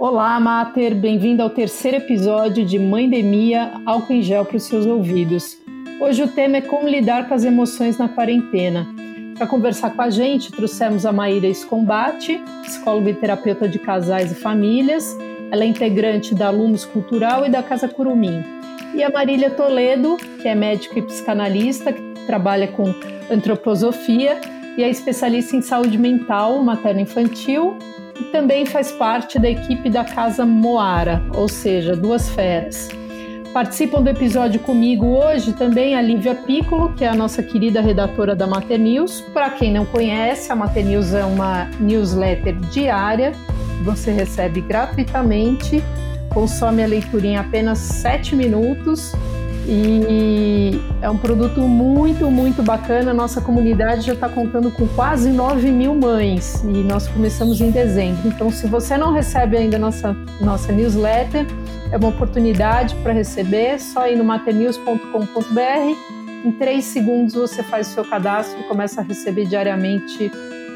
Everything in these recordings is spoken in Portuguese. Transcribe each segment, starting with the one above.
Olá, Mater, bem-vindo ao terceiro episódio de Mãe-Demia, álcool em gel para os seus ouvidos. Hoje o tema é como lidar com as emoções na quarentena. Para conversar com a gente, trouxemos a Maíra Escombate, psicóloga e terapeuta de casais e famílias. Ela é integrante da Lumos Cultural e da Casa Curumim. E a Marília Toledo, que é médica e psicanalista, que trabalha com antroposofia e é especialista em saúde mental materno-infantil e também faz parte da equipe da Casa Moara, ou seja, duas feras. Participam do episódio comigo hoje também a Lívia Piccolo, que é a nossa querida redatora da Mater News. Para quem não conhece, a Mater News é uma newsletter diária, você recebe gratuitamente, consome a leitura em apenas 7 minutos e é um produto muito, muito bacana. Nossa comunidade já está contando com quase 9 mil mães e nós começamos em dezembro. Então, se você não recebe ainda nossa, nossa newsletter, é uma oportunidade para receber. Só ir no maternews.com.br. Em três segundos você faz o seu cadastro e começa a receber diariamente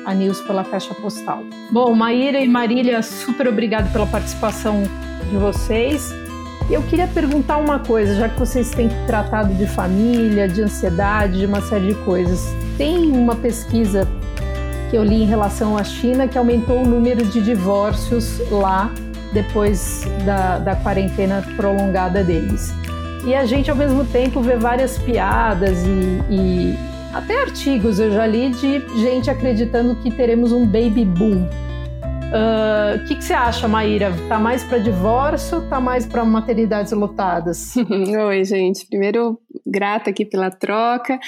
a news pela caixa postal. Bom, Maíra e Marília, super obrigado pela participação de vocês. Eu queria perguntar uma coisa, já que vocês têm tratado de família, de ansiedade, de uma série de coisas. Tem uma pesquisa que eu li em relação à China que aumentou o número de divórcios lá depois da, da quarentena prolongada deles. E a gente, ao mesmo tempo, vê várias piadas e, e até artigos eu já li de gente acreditando que teremos um baby boom o uh, que, que, você acha, Maíra? Tá mais para divórcio tá mais para maternidades lotadas? Oi, gente. Primeiro, grata aqui pela troca.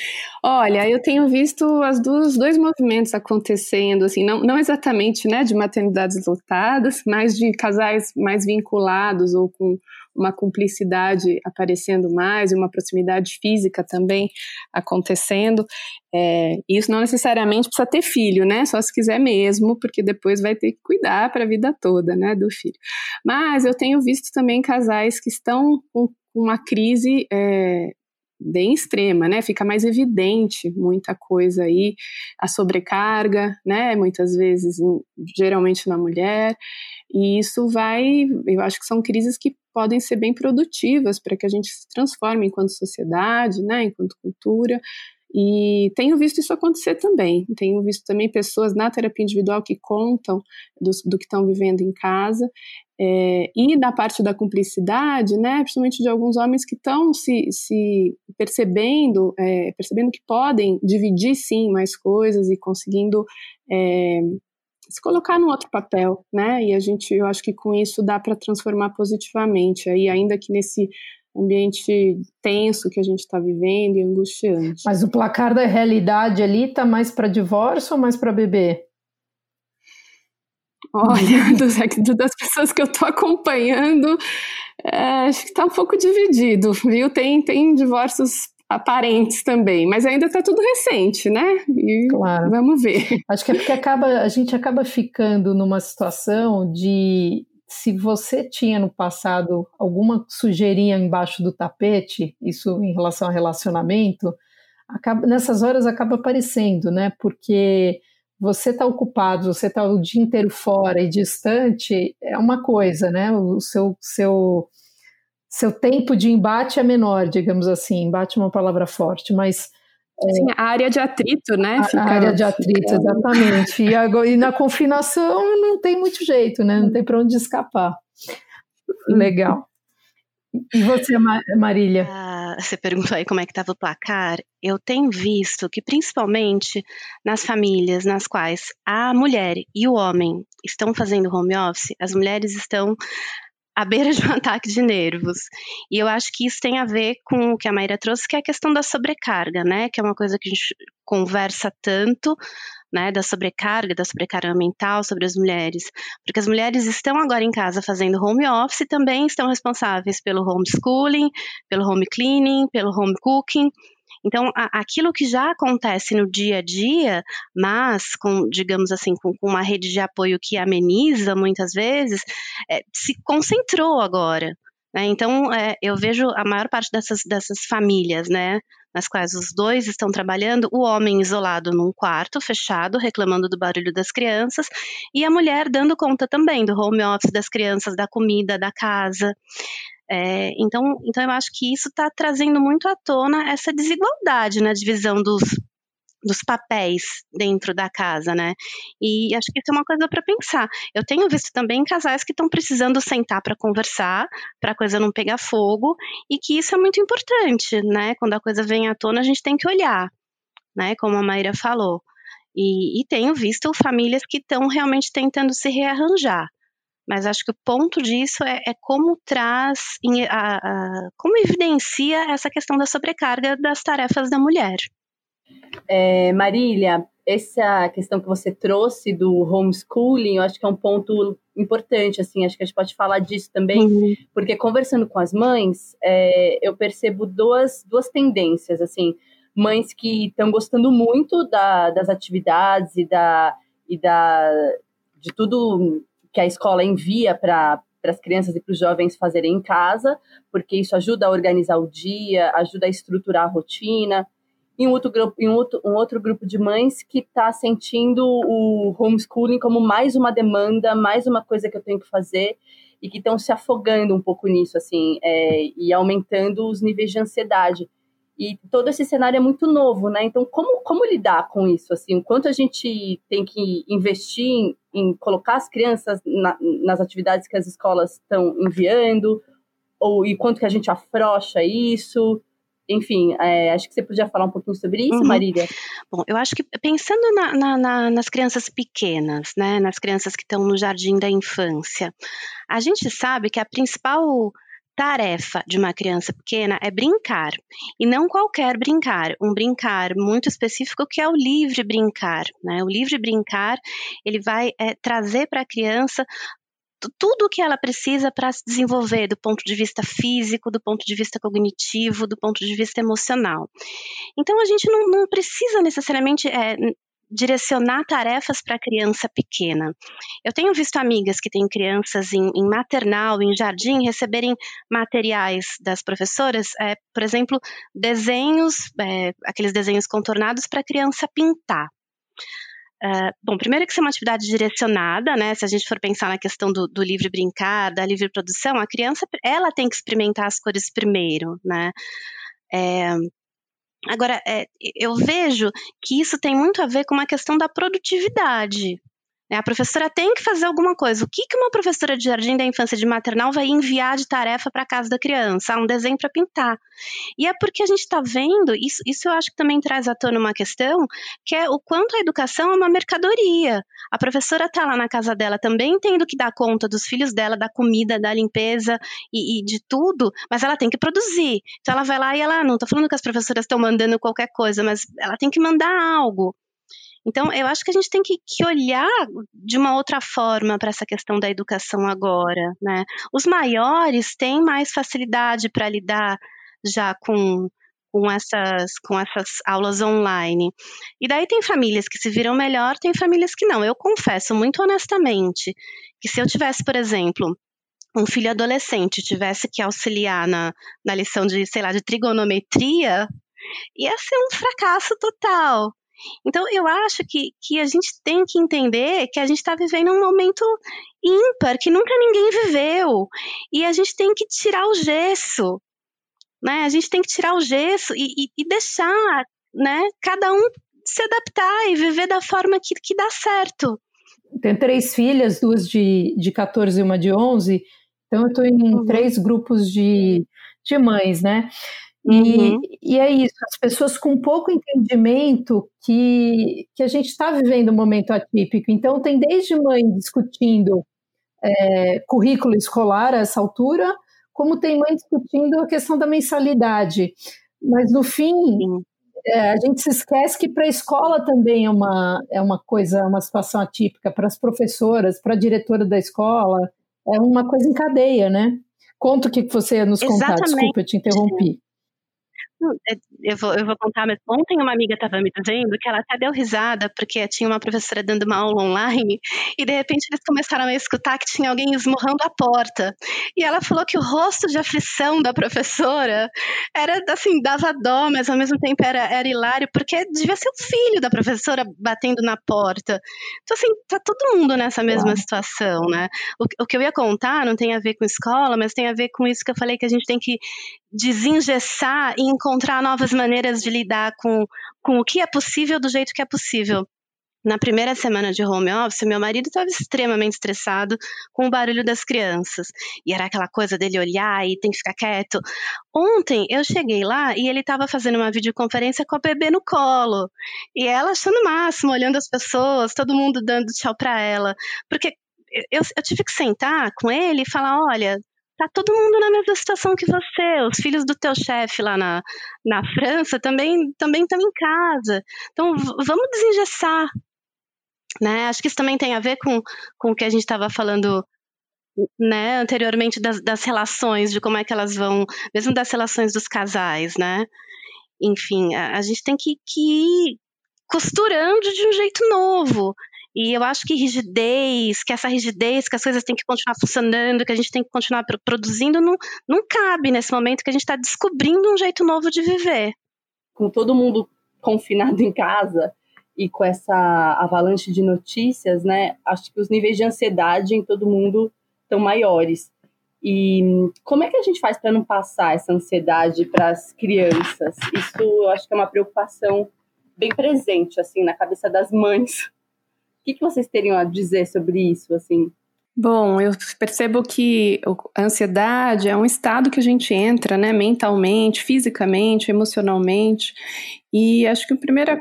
Olha, eu tenho visto as duas, dois movimentos acontecendo, assim, não, não exatamente né, de maternidades lotadas, mas de casais mais vinculados ou com uma cumplicidade aparecendo mais uma proximidade física também acontecendo. É, isso não necessariamente precisa ter filho, né? Só se quiser mesmo, porque depois vai ter que cuidar para a vida toda, né, do filho. Mas eu tenho visto também casais que estão com uma crise é, bem extrema, né? Fica mais evidente muita coisa aí, a sobrecarga, né? Muitas vezes, geralmente na mulher, e isso vai, eu acho que são crises que podem ser bem produtivas para que a gente se transforme enquanto sociedade, né, enquanto cultura. E tenho visto isso acontecer também. Tenho visto também pessoas na terapia individual que contam do, do que estão vivendo em casa. É, e da parte da cumplicidade, né, principalmente de alguns homens que estão se, se percebendo, é, percebendo que podem dividir sim mais coisas e conseguindo é, se colocar num outro papel, né? E a gente, eu acho que com isso dá para transformar positivamente. Aí, ainda que nesse ambiente tenso que a gente está vivendo e angustiante. Mas o placar da realidade ali tá mais para divórcio ou mais para bebê? Olha, das pessoas que eu estou acompanhando, é, acho que está um pouco dividido, viu? Tem, tem divórcios aparentes também, mas ainda está tudo recente, né? E claro. vamos ver. Acho que é porque acaba, a gente acaba ficando numa situação de se você tinha no passado alguma sujeirinha embaixo do tapete, isso em relação a relacionamento, acaba, nessas horas acaba aparecendo, né? Porque você está ocupado, você está o dia inteiro fora e distante, é uma coisa, né? O seu, seu seu tempo de embate é menor, digamos assim. Embate é uma palavra forte, mas. É, Sim, a área de atrito, né? A, a área de atrito, fica... exatamente. E, agora, e na confinação não tem muito jeito, né? Não tem para onde escapar. Legal. E você, Marília? Ah, você perguntou aí como é que estava o placar. Eu tenho visto que, principalmente nas famílias nas quais a mulher e o homem estão fazendo home office, as mulheres estão à beira de um ataque de nervos. E eu acho que isso tem a ver com o que a Maíra trouxe, que é a questão da sobrecarga, né? Que é uma coisa que a gente conversa tanto, né? Da sobrecarga, da sobrecarga mental sobre as mulheres. Porque as mulheres estão agora em casa fazendo home office e também estão responsáveis pelo homeschooling, pelo home cleaning, pelo home cooking. Então, a, aquilo que já acontece no dia a dia, mas com, digamos assim, com, com uma rede de apoio que ameniza muitas vezes, é, se concentrou agora. Né? Então, é, eu vejo a maior parte dessas, dessas famílias, né, nas quais os dois estão trabalhando, o homem isolado num quarto fechado, reclamando do barulho das crianças, e a mulher dando conta também do home office das crianças, da comida, da casa. É, então, então, eu acho que isso está trazendo muito à tona essa desigualdade na divisão dos, dos papéis dentro da casa, né? E acho que isso é uma coisa para pensar. Eu tenho visto também casais que estão precisando sentar para conversar, para a coisa não pegar fogo, e que isso é muito importante, né? Quando a coisa vem à tona, a gente tem que olhar, né? Como a Maíra falou. E, e tenho visto famílias que estão realmente tentando se rearranjar. Mas acho que o ponto disso é, é como traz, a, a, como evidencia essa questão da sobrecarga das tarefas da mulher. É, Marília, essa questão que você trouxe do homeschooling, eu acho que é um ponto importante, assim, acho que a gente pode falar disso também, uhum. porque conversando com as mães, é, eu percebo duas, duas tendências, assim, mães que estão gostando muito da, das atividades e da, e da de tudo que a escola envia para as crianças e para os jovens fazerem em casa, porque isso ajuda a organizar o dia, ajuda a estruturar a rotina, e um outro grupo, um outro, um outro grupo de mães que está sentindo o homeschooling como mais uma demanda, mais uma coisa que eu tenho que fazer e que estão se afogando um pouco nisso, assim, é, e aumentando os níveis de ansiedade. E todo esse cenário é muito novo, né? Então, como, como lidar com isso? Assim, o quanto a gente tem que investir em, em colocar as crianças na, nas atividades que as escolas estão enviando, ou e quanto que a gente afrouxa isso? enfim, é, acho que você podia falar um pouquinho sobre isso, uhum. Marília. Bom, eu acho que pensando na, na, na, nas crianças pequenas, né, nas crianças que estão no jardim da infância, a gente sabe que a principal tarefa de uma criança pequena é brincar, e não qualquer brincar, um brincar muito específico que é o livre brincar. Né? O livre brincar ele vai é, trazer para a criança tudo o que ela precisa para se desenvolver do ponto de vista físico, do ponto de vista cognitivo, do ponto de vista emocional. Então a gente não, não precisa necessariamente é, direcionar tarefas para criança pequena. Eu tenho visto amigas que têm crianças em, em maternal, em jardim, receberem materiais das professoras, é, por exemplo, desenhos, é, aqueles desenhos contornados para criança pintar. Uh, bom, primeiro que isso é uma atividade direcionada, né? Se a gente for pensar na questão do, do, livre brincar, da livre produção, a criança ela tem que experimentar as cores primeiro, né? É, agora, é, eu vejo que isso tem muito a ver com uma questão da produtividade? A professora tem que fazer alguma coisa. O que, que uma professora de jardim da infância de maternal vai enviar de tarefa para casa da criança? Ah, um desenho para pintar. E é porque a gente está vendo, isso, isso eu acho que também traz à tona uma questão, que é o quanto a educação é uma mercadoria. A professora está lá na casa dela também tendo que dar conta dos filhos dela, da comida, da limpeza e, e de tudo, mas ela tem que produzir. Então ela vai lá e ela, não estou falando que as professoras estão mandando qualquer coisa, mas ela tem que mandar algo. Então, eu acho que a gente tem que, que olhar de uma outra forma para essa questão da educação agora, né? Os maiores têm mais facilidade para lidar já com, com essas, com essas aulas online. E daí tem famílias que se viram melhor, tem famílias que não. Eu confesso muito honestamente que se eu tivesse, por exemplo, um filho adolescente tivesse que auxiliar na, na lição de, sei lá, de trigonometria, ia ser um fracasso total. Então, eu acho que, que a gente tem que entender que a gente está vivendo um momento ímpar, que nunca ninguém viveu. E a gente tem que tirar o gesso. Né? A gente tem que tirar o gesso e, e, e deixar né, cada um se adaptar e viver da forma que, que dá certo. Tenho três filhas, duas de, de 14 e uma de 11, então eu estou em uhum. três grupos de, de mães, né? Uhum. E, e, é isso, as pessoas com pouco entendimento que, que a gente está vivendo um momento atípico. Então, tem desde mãe discutindo é, currículo escolar a essa altura, como tem mãe discutindo a questão da mensalidade. Mas, no fim, é, a gente se esquece que para a escola também é uma, é uma coisa, uma situação atípica, para as professoras, para a diretora da escola, é uma coisa em cadeia, né? Conta o que você nos contar, desculpa, eu te interrompi. É, eu vou, eu vou contar, mas ontem uma amiga estava me dizendo que ela até deu risada, porque tinha uma professora dando uma aula online, e de repente eles começaram a escutar que tinha alguém esmurrando a porta. E ela falou que o rosto de aflição da professora era, assim, dava dó, mas ao mesmo tempo era, era hilário, porque devia ser o filho da professora batendo na porta. Então, assim, tá todo mundo nessa mesma situação, né? O, o que eu ia contar não tem a ver com escola, mas tem a ver com isso que eu falei que a gente tem que desengessar e encontrar novas maneiras de lidar com, com o que é possível do jeito que é possível. Na primeira semana de home office, meu marido estava extremamente estressado com o barulho das crianças. E era aquela coisa dele olhar e tem que ficar quieto. Ontem eu cheguei lá e ele estava fazendo uma videoconferência com a bebê no colo. E ela achando o máximo, olhando as pessoas, todo mundo dando tchau para ela. Porque eu, eu tive que sentar com ele e falar: olha, tá todo mundo na mesma situação que você. Os filhos do teu chefe lá na, na França também também estão em casa. Então vamos desengessar. Né? Acho que isso também tem a ver com, com o que a gente estava falando né, anteriormente das, das relações, de como é que elas vão, mesmo das relações dos casais, né? Enfim, a, a gente tem que, que ir costurando de um jeito novo. E eu acho que rigidez, que essa rigidez, que as coisas têm que continuar funcionando, que a gente tem que continuar produzindo, não, não cabe nesse momento que a gente está descobrindo um jeito novo de viver. Com todo mundo confinado em casa e com essa avalanche de notícias, né? Acho que os níveis de ansiedade em todo mundo estão maiores. E como é que a gente faz para não passar essa ansiedade para as crianças? Isso eu acho que é uma preocupação bem presente assim na cabeça das mães que, que vocês teriam a dizer sobre isso, assim? Bom, eu percebo que a ansiedade é um estado que a gente entra, né, mentalmente, fisicamente, emocionalmente, e acho que o primeiro,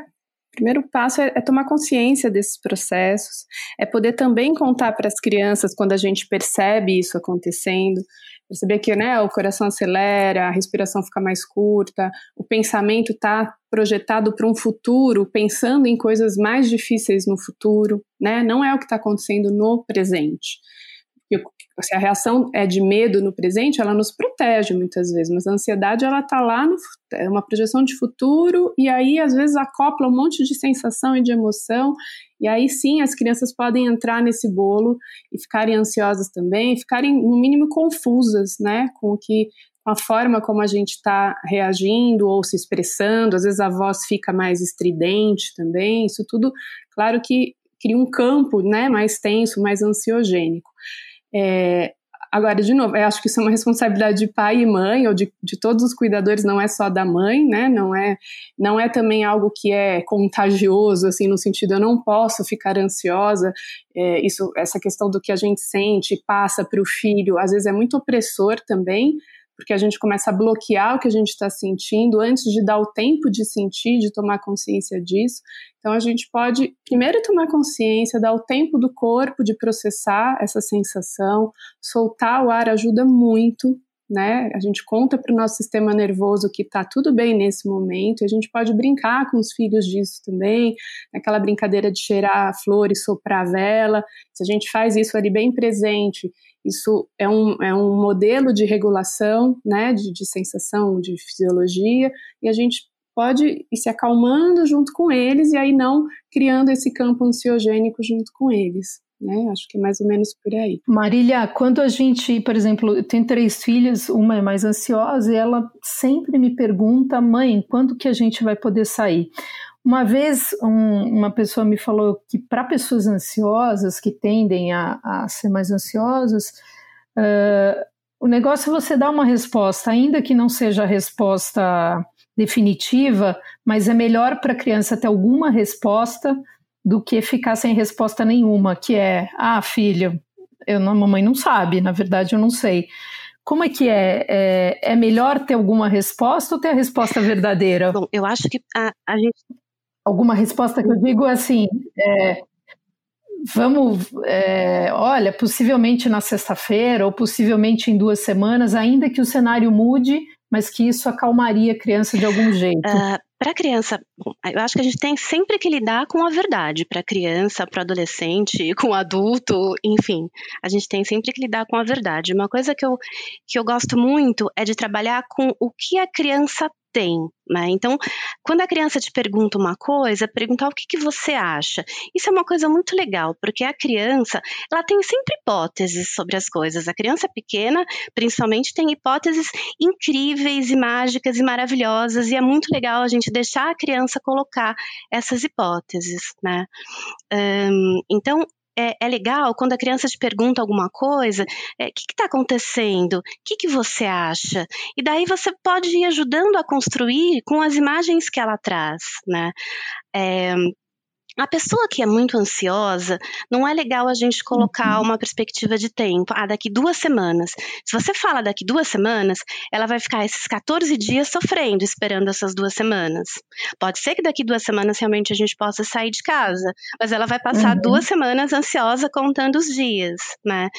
primeiro passo é, é tomar consciência desses processos, é poder também contar para as crianças quando a gente percebe isso acontecendo, perceber que né, o coração acelera, a respiração fica mais curta, o pensamento está projetado para um futuro, pensando em coisas mais difíceis no futuro, né? Não é o que está acontecendo no presente. Se a reação é de medo no presente, ela nos protege muitas vezes, mas a ansiedade ela está lá no é uma projeção de futuro e aí às vezes acopla um monte de sensação e de emoção e aí sim as crianças podem entrar nesse bolo e ficarem ansiosas também, ficarem no mínimo confusas, né, com o que a forma como a gente está reagindo ou se expressando, às vezes a voz fica mais estridente também, isso tudo, claro que cria um campo, né, mais tenso, mais ansiogênico. É, Agora, de novo, eu acho que isso é uma responsabilidade de pai e mãe, ou de, de todos os cuidadores, não é só da mãe, né? Não é, não é também algo que é contagioso, assim, no sentido eu não posso ficar ansiosa. É, isso, essa questão do que a gente sente passa para o filho, às vezes é muito opressor também, porque a gente começa a bloquear o que a gente está sentindo antes de dar o tempo de sentir, de tomar consciência disso. Então a gente pode primeiro tomar consciência, dar o tempo do corpo de processar essa sensação, soltar o ar ajuda muito. Né? A gente conta para o nosso sistema nervoso que está tudo bem nesse momento, e a gente pode brincar com os filhos disso também, aquela brincadeira de cheirar a flor e soprar a vela. Se a gente faz isso ali bem presente isso é um, é um modelo de regulação, né, de, de sensação, de fisiologia, e a gente pode ir se acalmando junto com eles e aí não criando esse campo ansiogênico junto com eles. Né? Acho que é mais ou menos por aí. Marília, quando a gente, por exemplo, eu tenho três filhas, uma é mais ansiosa e ela sempre me pergunta, mãe, quando que a gente vai poder sair? Uma vez um, uma pessoa me falou que para pessoas ansiosas, que tendem a, a ser mais ansiosas, uh, o negócio é você dar uma resposta, ainda que não seja a resposta definitiva, mas é melhor para a criança ter alguma resposta do que ficar sem resposta nenhuma, que é, ah, filho, eu, a mamãe não sabe, na verdade eu não sei. Como é que é? é? é? melhor ter alguma resposta ou ter a resposta verdadeira? Bom, eu acho que a, a gente alguma resposta que eu digo assim, é, vamos, é, olha, possivelmente na sexta-feira ou possivelmente em duas semanas, ainda que o cenário mude, mas que isso acalmaria a criança de algum jeito. Uh, para a criança, eu acho que a gente tem sempre que lidar com a verdade. Para criança, para adolescente, com o adulto, enfim, a gente tem sempre que lidar com a verdade. Uma coisa que eu, que eu gosto muito é de trabalhar com o que a criança tem, né? Então, quando a criança te pergunta uma coisa, perguntar o que, que você acha. Isso é uma coisa muito legal, porque a criança, ela tem sempre hipóteses sobre as coisas. A criança pequena, principalmente, tem hipóteses incríveis e mágicas e maravilhosas, e é muito legal a gente deixar a criança colocar essas hipóteses, né? Um, então, é, é, legal quando a criança te pergunta alguma coisa, o é, que está acontecendo? O que, que você acha? E daí você pode ir ajudando a construir com as imagens que ela traz, né? É, a pessoa que é muito ansiosa, não é legal a gente colocar uhum. uma perspectiva de tempo. Ah, daqui duas semanas. Se você fala daqui duas semanas, ela vai ficar esses 14 dias sofrendo, esperando essas duas semanas. Pode ser que daqui duas semanas realmente a gente possa sair de casa, mas ela vai passar uhum. duas semanas ansiosa contando os dias, né?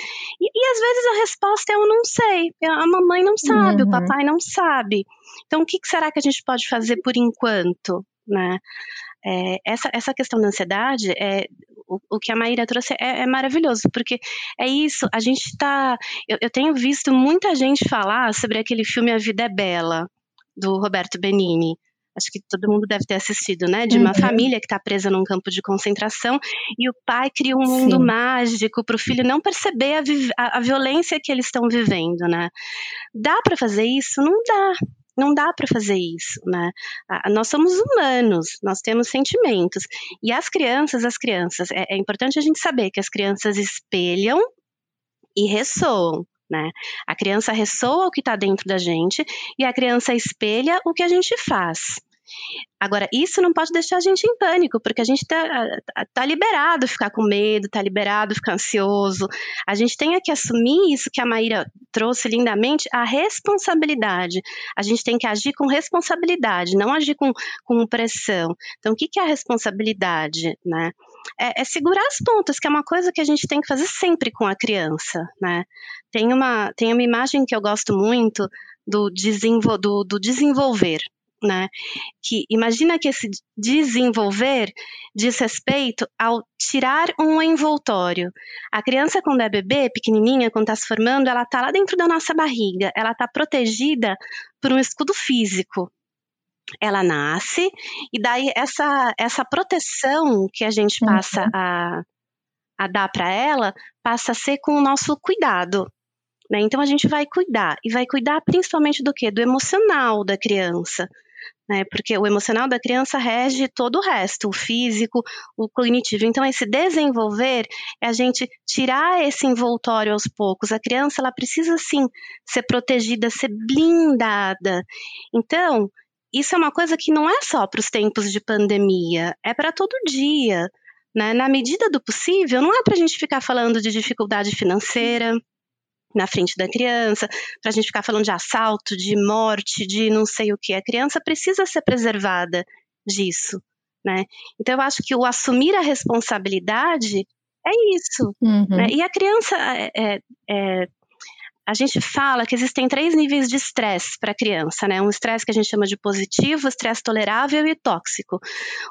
E, e, às vezes a resposta é eu não sei. A mamãe não sabe, uhum. o papai não sabe. Então, o que será que a gente pode fazer por enquanto, né? É, essa, essa questão da ansiedade, é, o, o que a Maíra trouxe é, é, maravilhoso, porque é isso, a gente está. Eu, eu, tenho visto muita gente falar sobre aquele filme A Vida é Bela, do Roberto Benini. Acho que todo mundo deve ter assistido, né? De uma uhum. família que está presa num campo de concentração e o pai cria um mundo Sim. mágico para o filho não perceber a, a, a violência que eles estão vivendo, né? Dá para fazer isso? Não dá não dá para fazer isso, né? Nós somos humanos, nós temos sentimentos. E as crianças, as crianças, é, é importante a gente saber que as crianças espelham e ressoam. Né? A criança ressoa o que está dentro da gente e a criança espelha o que a gente faz. Agora, isso não pode deixar a gente em pânico, porque a gente está tá liberado ficar com medo, está liberado ficar ansioso. A gente tem que assumir isso que a Maíra trouxe lindamente, a responsabilidade. A gente tem que agir com responsabilidade, não agir com, com pressão. Então, o que, que é a responsabilidade? Né? É, é, segurar as pontas, que é uma coisa que a gente tem que fazer sempre com a criança. Né? Tem, uma, tem uma imagem que eu gosto muito do, desenvol, do, do desenvolver né? Que imagina que esse desenvolver diz respeito ao tirar um envoltório. A criança quando é bebê, pequenininha, quando está se formando, ela está lá dentro da nossa barriga, ela está protegida por um escudo físico. Ela nasce e daí essa essa proteção que a gente passa uhum. a, a dar para ela passa a ser com o nosso cuidado. Né? Então a gente vai cuidar e vai cuidar principalmente do que? Do emocional da criança né? Porque o emocional da criança rege todo o resto, o físico, o cognitivo. Então, esse desenvolver é a gente tirar esse envoltório aos poucos. A criança, ela precisa sim ser protegida, ser blindada. Então, isso é uma coisa que não é só para os tempos de pandemia, é para todo dia. Né? Na medida do possível, não é para a gente ficar falando de dificuldade financeira, na frente da criança, para a gente ficar falando de assalto, de morte, de não sei o que. A criança precisa ser preservada disso, né? Então eu acho que o assumir a responsabilidade é isso. Uhum. Né? E a criança é, é, é a gente fala que existem três níveis de estresse para a criança, né? Um estresse que a gente chama de positivo, estresse tolerável e tóxico.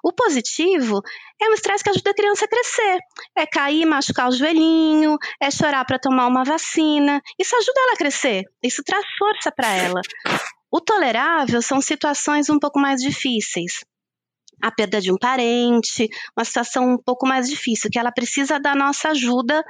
O positivo é um estresse que ajuda a criança a crescer. É cair, machucar o joelhinho, é chorar para tomar uma vacina. Isso ajuda ela a crescer. Isso traz força para ela. O tolerável são situações um pouco mais difíceis a perda de um parente, uma situação um pouco mais difícil, que ela precisa da nossa ajuda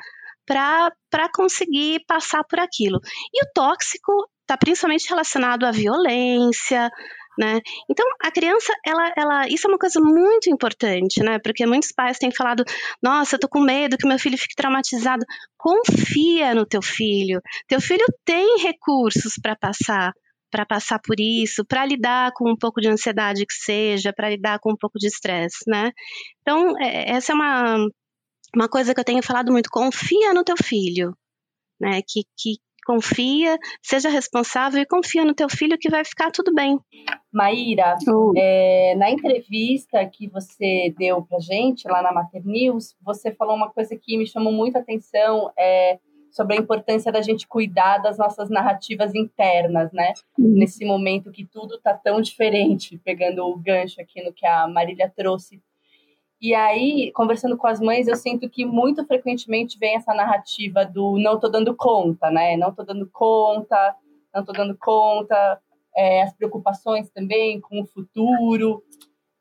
para conseguir passar por aquilo. E o tóxico está principalmente relacionado à violência, né? Então, a criança, ela, ela, isso é uma coisa muito importante, né? Porque muitos pais têm falado, nossa, eu tô com medo que meu filho fique traumatizado. Confia no teu filho. Teu filho tem recursos para passar, para passar por isso, para lidar com um pouco de ansiedade que seja, para lidar com um pouco de estresse, né? Então, é, essa é uma, uma coisa que eu tenho falado muito, confia no teu filho, né? Que, que confia, seja responsável e confia no teu filho que vai ficar tudo bem. Maíra, uh. é, na entrevista que você deu pra gente lá na Mater News, você falou uma coisa que me chamou muito a atenção, é, sobre a importância da gente cuidar das nossas narrativas internas, né? Uhum. Nesse momento que tudo tá tão diferente, pegando o gancho aqui no que a Marília trouxe e aí, conversando com as mães, eu sinto que muito frequentemente vem essa narrativa do não tô dando conta, né? Não tô dando conta, não tô dando conta. é, as preocupações também com o futuro.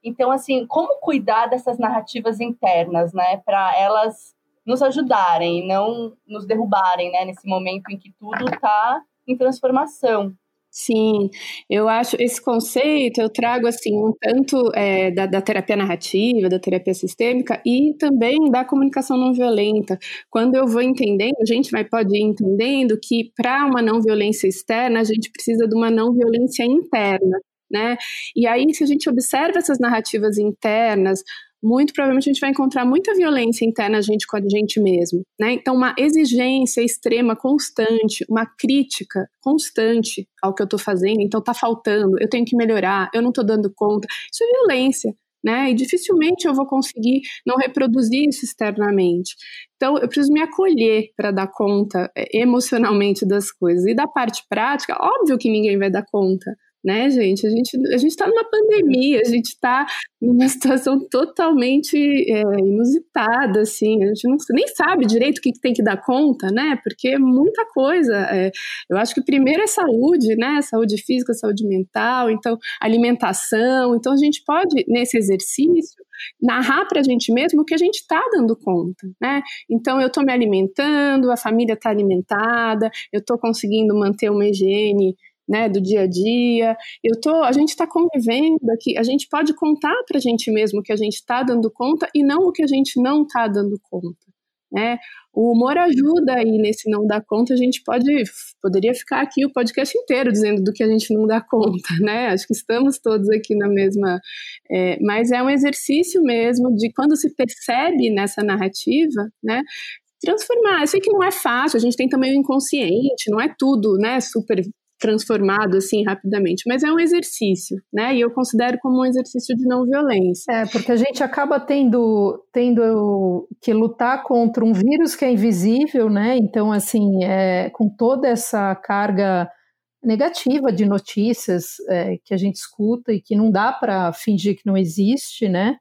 Então, assim, como cuidar dessas narrativas internas, né, para elas nos ajudarem, não nos derrubarem, né, nesse momento em que tudo está em transformação. Sim, eu acho esse conceito eu trago assim um tanto é, da, da, terapia narrativa, da terapia sistêmica e também da comunicação não violenta. Quando eu vou entendendo, a gente vai pode ir entendendo que para uma não violência externa a gente precisa de uma não violência interna. Né? E aí, se a gente observa essas narrativas internas, muito provavelmente a gente vai encontrar muita violência interna a gente com a gente mesmo, né? Então, uma exigência extrema, constante, uma crítica constante ao que eu estou fazendo, então tá faltando, eu tenho que melhorar, eu não estou dando conta, isso é violência, né? E dificilmente eu vou conseguir não reproduzir isso externamente. Então, eu preciso me acolher para dar conta é, emocionalmente das coisas. E da parte prática, óbvio que ninguém vai dar conta, né, gente? A gente a gente está numa pandemia, a gente está numa situação totalmente é, inusitada, assim. A gente não, nem sabe direito o que, tem que dar conta, né? Porque é muita coisa. É, eu acho que primeiro é saúde, né? Saúde física, saúde mental, então alimentação. Então a gente pode nesse exercício narrar para a gente mesmo o que a gente está dando conta, né? Então eu estou me alimentando, a família está alimentada, eu estou conseguindo manter uma higiene né, do dia a dia. Eu tô, a gente está convivendo aqui, a gente pode contar para a gente mesmo que a gente está dando conta e não o que a gente não está dando conta. Né? O humor ajuda aí nesse não dar conta, a gente pode poderia ficar aqui o podcast inteiro dizendo do que a gente não dá conta, né? Acho que estamos todos aqui na mesma, é, mas é um exercício mesmo de quando se percebe nessa narrativa, né? Transformar. Eu sei que não é fácil, a gente tem também o inconsciente, não é tudo, né? Super transformado assim rapidamente, mas é um exercício, né? E eu considero como um exercício de não violência. É, porque a gente acaba tendo, tendo que lutar contra um vírus que é invisível, né? Então, assim, é, com toda essa carga negativa de notícias é, que a gente escuta e que não dá para fingir que não existe, né?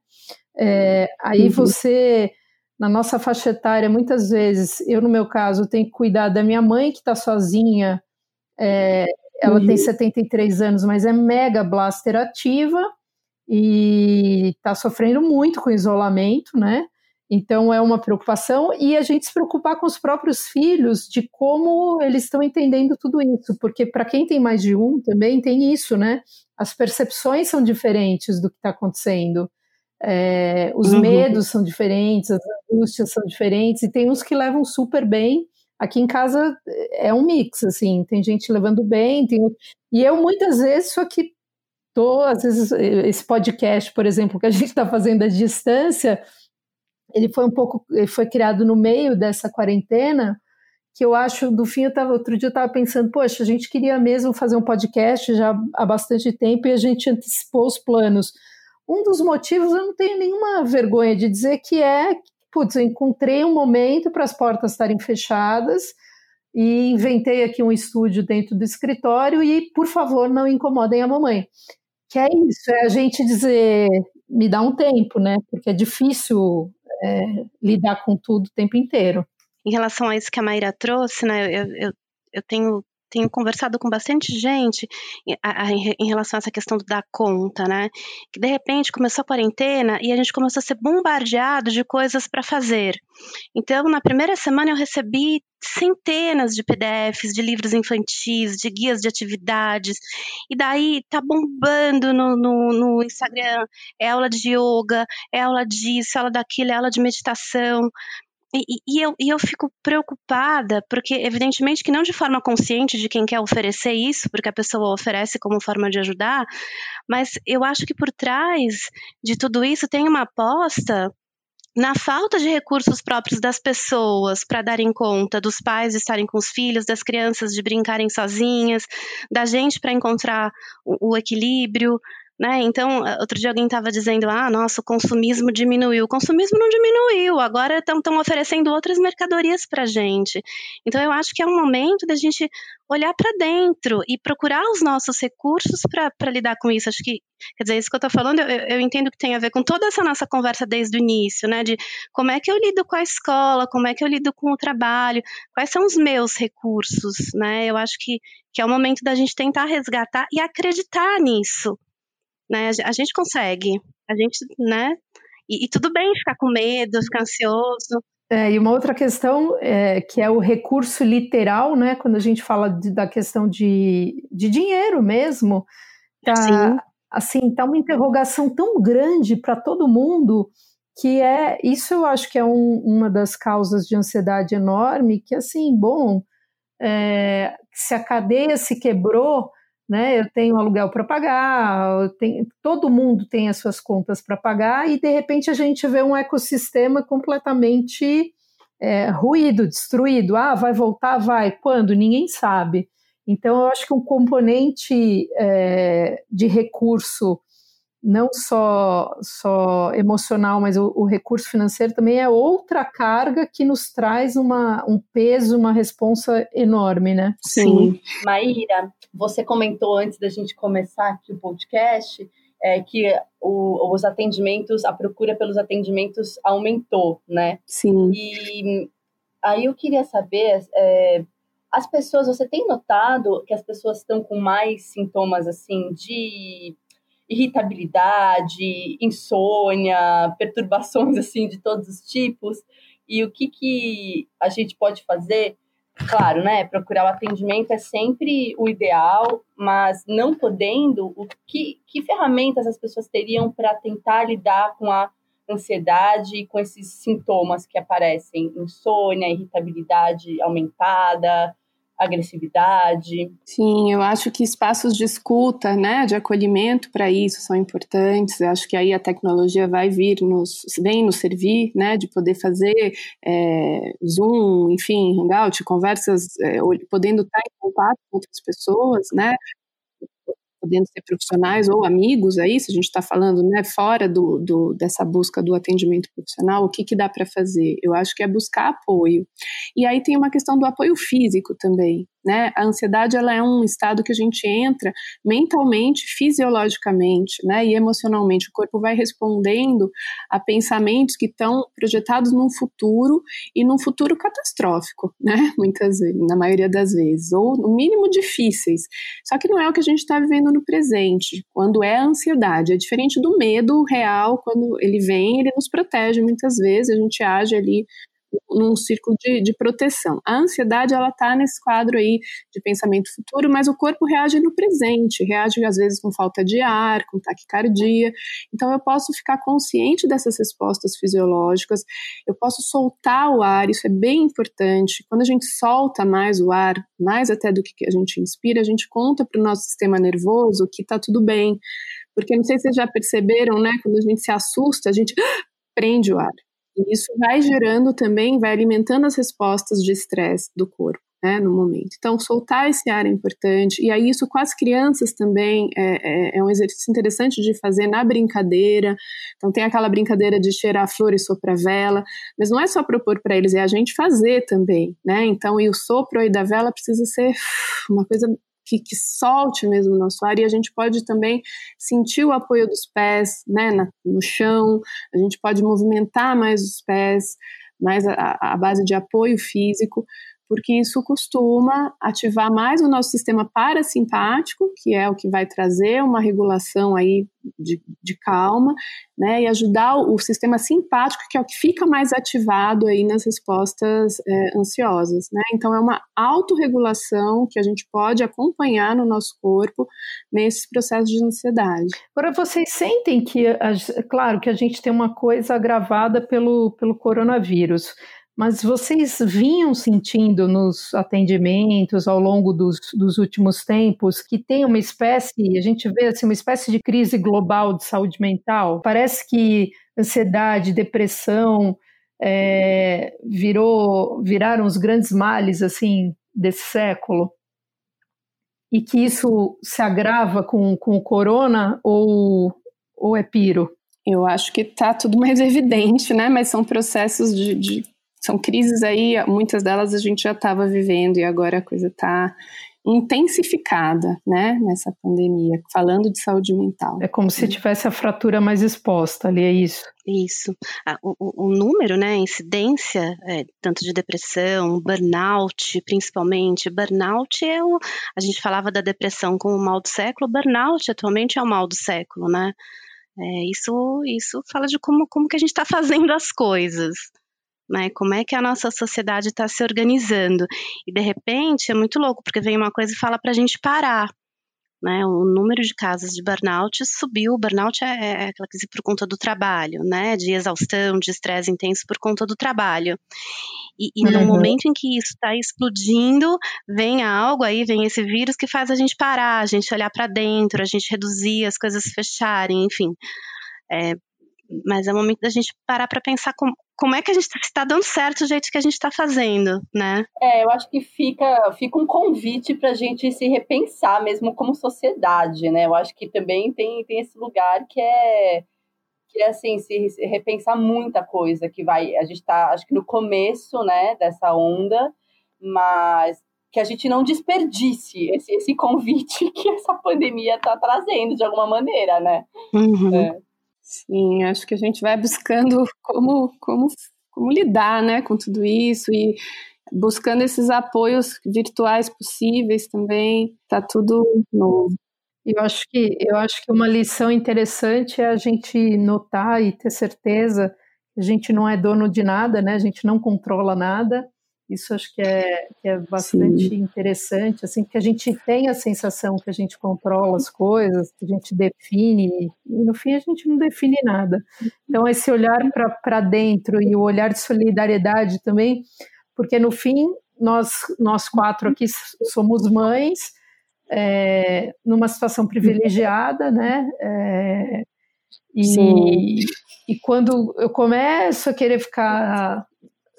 É, aí uhum. você na nossa faixa etária, muitas vezes, eu no meu caso, tenho que cuidar da minha mãe que está sozinha é, ela uhum. tem 73 anos, mas é mega blaster ativa e está sofrendo muito com isolamento, né? Então é uma preocupação e a gente se preocupar com os próprios filhos de como eles estão entendendo tudo isso, porque para quem tem mais de um também tem isso, né? As percepções são diferentes do que está acontecendo. É, os uhum. medos são diferentes, as angústias são diferentes, e tem uns que levam super bem Aqui em casa é um mix, assim, tem gente levando bem, tem... e eu muitas vezes só que tô, às vezes, esse podcast, por exemplo, que a gente está fazendo à distância, ele foi um pouco, ele foi criado no meio dessa quarentena, que eu acho, do fim, eu tava, outro dia eu estava pensando, poxa, a gente queria mesmo fazer um podcast já há bastante tempo e a gente antecipou os planos. Um dos motivos, eu não tenho nenhuma vergonha de dizer que é putz, eu encontrei um momento para as portas estarem fechadas e inventei aqui um estúdio dentro do escritório e, por favor, não incomodem a mamãe. Que é isso, é a gente dizer, me dá um tempo, né? Porque é difícil é, lidar com tudo o tempo inteiro. Em relação a isso que a Maíra trouxe, né, eu, eu, eu tenho tenho conversado com bastante gente em, relação a essa questão do dar conta, né? Que de repente começou a quarentena e a gente começou a ser bombardeado de coisas para fazer. Então, na primeira semana eu recebi centenas de PDFs de livros infantis, de guias de atividades, e daí tá bombando no, no, no Instagram, é aula de yoga, é aula disso, é aula daquilo, é aula de meditação, e, e, eu, eu fico preocupada, porque evidentemente que não de forma consciente de quem quer oferecer isso, porque a pessoa oferece como forma de ajudar, mas eu acho que por trás de tudo isso tem uma aposta na falta de recursos próprios das pessoas para darem conta, dos pais de estarem com os filhos, das crianças de brincarem sozinhas, da gente para encontrar o, o equilíbrio, Né? Então, outro dia alguém estava dizendo, ah, nossa, o consumismo diminuiu. O consumismo não diminuiu, agora estão oferecendo outras mercadorias para gente. Então, eu acho que é um momento da gente olhar para dentro e procurar os nossos recursos para lidar com isso. Acho que, quer dizer, isso que eu estou falando, eu, eu, entendo que tem a ver com toda essa nossa conversa desde o início, né? De como é que eu lido com a escola, como é que eu lido com o trabalho, quais são os meus recursos, né? Eu acho que, que é o momento da gente tentar resgatar e acreditar nisso. Né? A gente consegue. A gente, né? E, e tudo bem ficar com medo, ficar ansioso. É, e uma outra questão é, que é o recurso literal, né? Quando a gente fala de, da questão de, de dinheiro mesmo, tá, Sim. assim, tá uma interrogação tão grande para todo mundo que é isso eu acho que é um, uma das causas de ansiedade enorme, que assim, bom, é, se a cadeia se quebrou, né? Eu tenho aluguel para pagar, tenho, todo mundo tem as suas contas para pagar e de repente a gente vê um ecossistema completamente é, ruído, destruído. Ah, vai voltar, vai. Quando? Ninguém sabe. Então eu acho que um componente é, de recurso não só, só emocional, mas o, o, recurso financeiro também é outra carga que nos traz uma, um peso, uma responsa enorme, né? Sim. Maíra, você comentou antes da gente começar aqui o podcast é, que o, os atendimentos, a procura pelos atendimentos aumentou, né? Sim. E aí eu queria saber, é, as pessoas, você tem notado que as pessoas estão com mais sintomas assim de irritabilidade, insônia, perturbações assim de todos os tipos. E o que, que a gente pode fazer? Claro, né? Procurar o atendimento é sempre o ideal, mas não podendo, o que, que ferramentas as pessoas teriam para tentar lidar com a ansiedade e com esses sintomas que aparecem? Insônia, irritabilidade aumentada, agressividade. Sim, eu acho que espaços de escuta, né, de acolhimento para isso são importantes. Eu acho que aí a tecnologia vai vir nos, vem nos servir, né, de poder fazer é, Zoom, enfim, Hangout, conversas, é, podendo estar em contato com outras pessoas, né, podendo ser profissionais ou amigos aí, se a gente está falando né, fora do, do, dessa busca do atendimento profissional, o que, que dá para fazer? Eu acho que é buscar apoio. E aí tem uma questão do apoio físico também. Né? A ansiedade ela é um estado que a gente entra mentalmente, fisiologicamente, né? E emocionalmente. O corpo vai respondendo a pensamentos que estão projetados num futuro e num futuro catastrófico, né? Muitas vezes, na maioria das vezes, ou no mínimo difíceis. Só que não é o que a gente está vivendo no presente. Quando é a ansiedade, é diferente do medo real. Quando ele vem, ele nos protege muitas vezes. A gente age ali num círculo de, de proteção. A ansiedade, ela está nesse quadro aí de pensamento futuro, mas o corpo reage no presente, reage às vezes com falta de ar, com taquicardia. Então eu posso ficar consciente dessas respostas fisiológicas, eu posso soltar o ar, isso é bem importante. Quando a gente solta mais o ar, mais até do que a gente inspira, a gente conta para o nosso sistema nervoso que está tudo bem. Porque não sei se vocês já perceberam, né? Quando a gente se assusta, a gente prende o ar. E isso vai gerando também, vai alimentando as respostas de estresse do corpo. Né, no momento. Então, soltar esse ar é importante, e aí isso com as crianças também é, é, é um exercício interessante de fazer na brincadeira. Então, tem aquela brincadeira de cheirar flor e soprar vela, mas não é só propor para eles, é a gente fazer também, né? Então, e o sopro aí da vela precisa ser uma coisa que, que solte mesmo nosso ar e a gente pode também sentir o apoio dos pés né, na, no chão, a gente pode movimentar mais os pés, mais a, a base de apoio físico, porque isso costuma ativar mais o nosso sistema parasimpático, que é o que vai trazer uma regulação aí de, de calma, né, e ajudar o, o, sistema simpático, que é o que fica mais ativado aí nas respostas é, ansiosas, né, então é uma autorregulação que a gente pode acompanhar no nosso corpo nesses processos de ansiedade. Agora, vocês sentem que, claro, que a gente tem uma coisa agravada pelo, pelo coronavírus, mas vocês vinham sentindo nos atendimentos ao longo dos, dos, últimos tempos que tem uma espécie, a gente vê assim, uma espécie de crise global de saúde mental? Parece que ansiedade, depressão é, virou, viraram os grandes males assim desse século. e que isso se agrava com, com o corona ou, ou é piro? Eu acho que está tudo mais evidente, né? Mas são processos de, de são crises aí, muitas delas a gente já estava vivendo e agora a coisa está intensificada, né, nessa pandemia, falando de saúde mental. É como se tivesse a fratura mais exposta ali, é isso? Isso. Ah, o, o, número, né, a incidência, é, tanto de depressão, burnout, principalmente. Burnout é o. A gente falava da depressão como o mal do século, burnout atualmente é o mal do século, né? É, isso, isso fala de como, como que a gente está fazendo as coisas né? Como é que a nossa sociedade está se organizando? E de repente é muito louco, porque vem uma coisa e fala para a gente parar. Né, o número de casos de burnout subiu. Burnout é, é, é aquela coisa por conta do trabalho, né? De exaustão, de estresse intenso por conta do trabalho. E, e uhum. no momento em que isso está explodindo, vem algo aí, vem esse vírus que faz a gente parar, a gente olhar para dentro, a gente reduzir, as coisas fecharem, enfim. É, mas é o momento da gente parar para pensar como, como é que a gente está dando certo o jeito que a gente está fazendo, né? É, eu acho que fica, fica um convite para a gente se repensar mesmo como sociedade, né? Eu acho que também tem, tem esse lugar que é que é assim se, se repensar muita coisa que vai a gente está acho que no começo né dessa onda mas que a gente não desperdice esse, esse convite que essa pandemia está trazendo de alguma maneira né uhum. é. Sim, acho que a gente vai buscando como, como, como lidar né, com tudo isso e buscando esses apoios virtuais possíveis também. Tá tudo novo. Eu acho que eu acho que uma lição interessante é a gente notar e ter certeza que a gente não é dono de nada, né? A gente não controla nada isso acho que é, que é bastante Sim. interessante, assim, que a gente tem a sensação que a gente controla as coisas, que a gente define, e no fim a gente não define nada. Então, esse olhar para dentro e o olhar de solidariedade também, porque no fim, nós, nós quatro aqui somos mães, é, numa situação privilegiada, né? É, e, e quando eu começo a querer ficar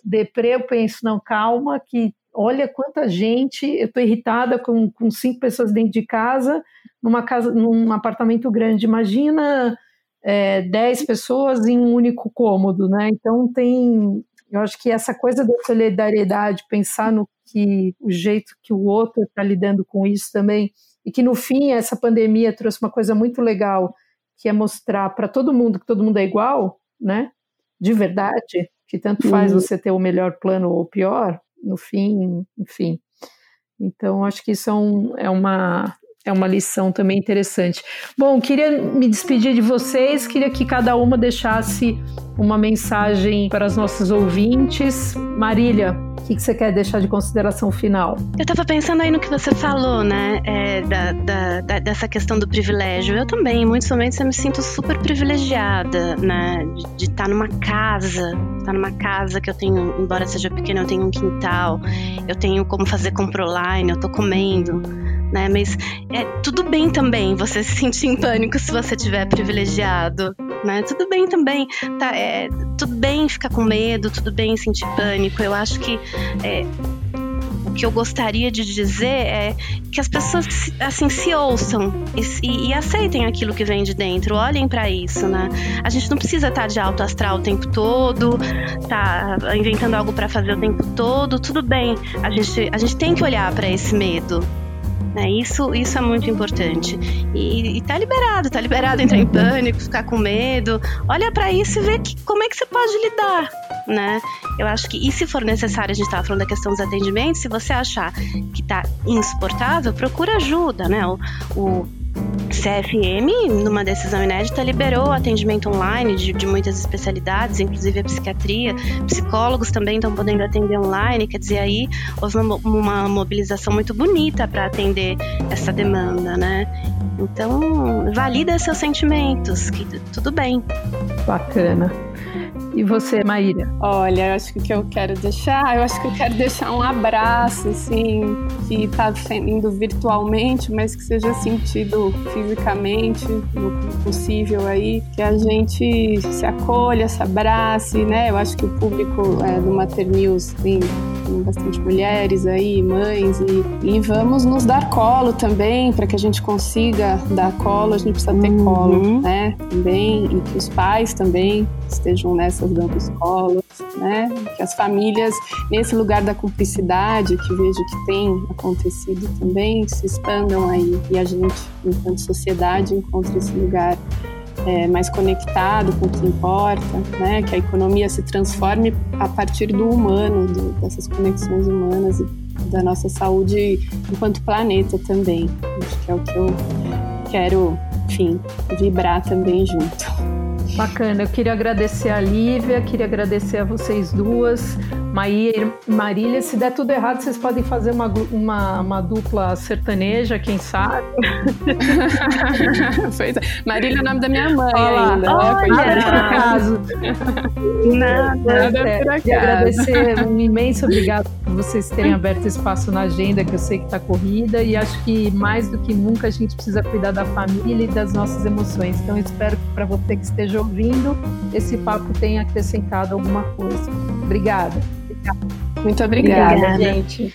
deprê, eu penso, não, calma, que olha quanta gente, eu estou irritada com, com cinco pessoas dentro de casa, numa casa, num apartamento grande. Imagina é, dez pessoas em um único cômodo, né? Então tem, eu acho que essa coisa da solidariedade, pensar no que o jeito que o outro está lidando com isso também, e que no fim essa pandemia trouxe uma coisa muito legal, que é mostrar para todo mundo que todo mundo é igual, né? De verdade, que tanto faz uhum. você ter o melhor plano ou o pior, no fim, enfim. Então, acho que isso é, um, é, uma, é uma lição também interessante. Bom, queria me despedir de vocês, queria que cada uma deixasse uma mensagem para os nossos ouvintes. Marília, o que, que, você quer deixar de consideração final? Eu estava pensando aí no que você falou, né? É, da, da, da, dessa questão do privilégio. Eu também, em muitos momentos, eu me sinto super privilegiada, né? De estar numa casa, estar numa casa que eu tenho, embora seja pequena, eu tenho um quintal, eu tenho como fazer compra online, eu tô comendo né? Mas é tudo bem também você se sentir em pânico se você tiver privilegiado, né? Tudo bem também, tá? É, tudo bem ficar com medo, tudo bem sentir pânico. Eu acho que é, o que eu gostaria de dizer é que as pessoas assim se ouçam e, e aceitem aquilo que vem de dentro, olhem para isso, né? A gente não precisa estar tá de alto astral o tempo todo, tá inventando algo para fazer o tempo todo, tudo bem. A gente, a gente tem que olhar para esse medo, né? Isso, isso é muito importante. E, e tá liberado, tá liberado entrar em pânico, ficar com medo. Olha para isso e vê que, como é que você pode lidar, né? Eu acho que, e se for necessário, a gente estava falando da questão dos atendimentos, se você achar que tá insuportável, procura ajuda, né? O, o CFM, numa decisão inédita, liberou atendimento online de, de, muitas especialidades, inclusive a psiquiatria. Psicólogos também estão podendo atender online, quer dizer, aí houve uma, uma mobilização muito bonita para atender essa demanda, né? Então, valida seus sentimentos, que tudo bem. Bacana. E você, Maíra? Olha, eu acho que o que eu quero deixar, eu acho que eu quero deixar um abraço, assim, que está indo virtualmente, mas que seja sentido fisicamente, no possível aí, que a gente se acolha, se abrace, né? Eu acho que o público é, do Mater News tem tem bastante mulheres aí, mães, e, e vamos nos dar colo também, para que a gente consiga dar colo, a gente precisa ter uhum. colo, né? Também, e que os pais também estejam nessas dando colos, né? Que as famílias, nesse lugar da cumplicidade, que vejo que tem acontecido também, se expandam aí, e a gente, enquanto sociedade, encontre esse lugar é, mais conectado com o que importa, né? que a economia se transforme a partir do humano, do, dessas conexões humanas e da nossa saúde enquanto planeta também. Acho que é o que eu quero, enfim, vibrar também junto. Bacana, eu queria agradecer a Lívia, queria agradecer a vocês duas, Marília. Se der tudo errado, vocês podem fazer uma, uma, uma dupla sertaneja, quem sabe? é. Marília é o nome da minha mãe Olá. ainda. Né? Olha, nada por acaso. Nada, nada é, por acaso. Agradecer um imenso obrigado por vocês terem aberto espaço na agenda, que eu sei que está corrida, e acho que mais do que nunca a gente precisa cuidar da família e das nossas emoções. Então, espero que para você que esteja ouvindo, esse papo tenha acrescentado alguma coisa. Obrigada. Muito obrigada, obrigada gente.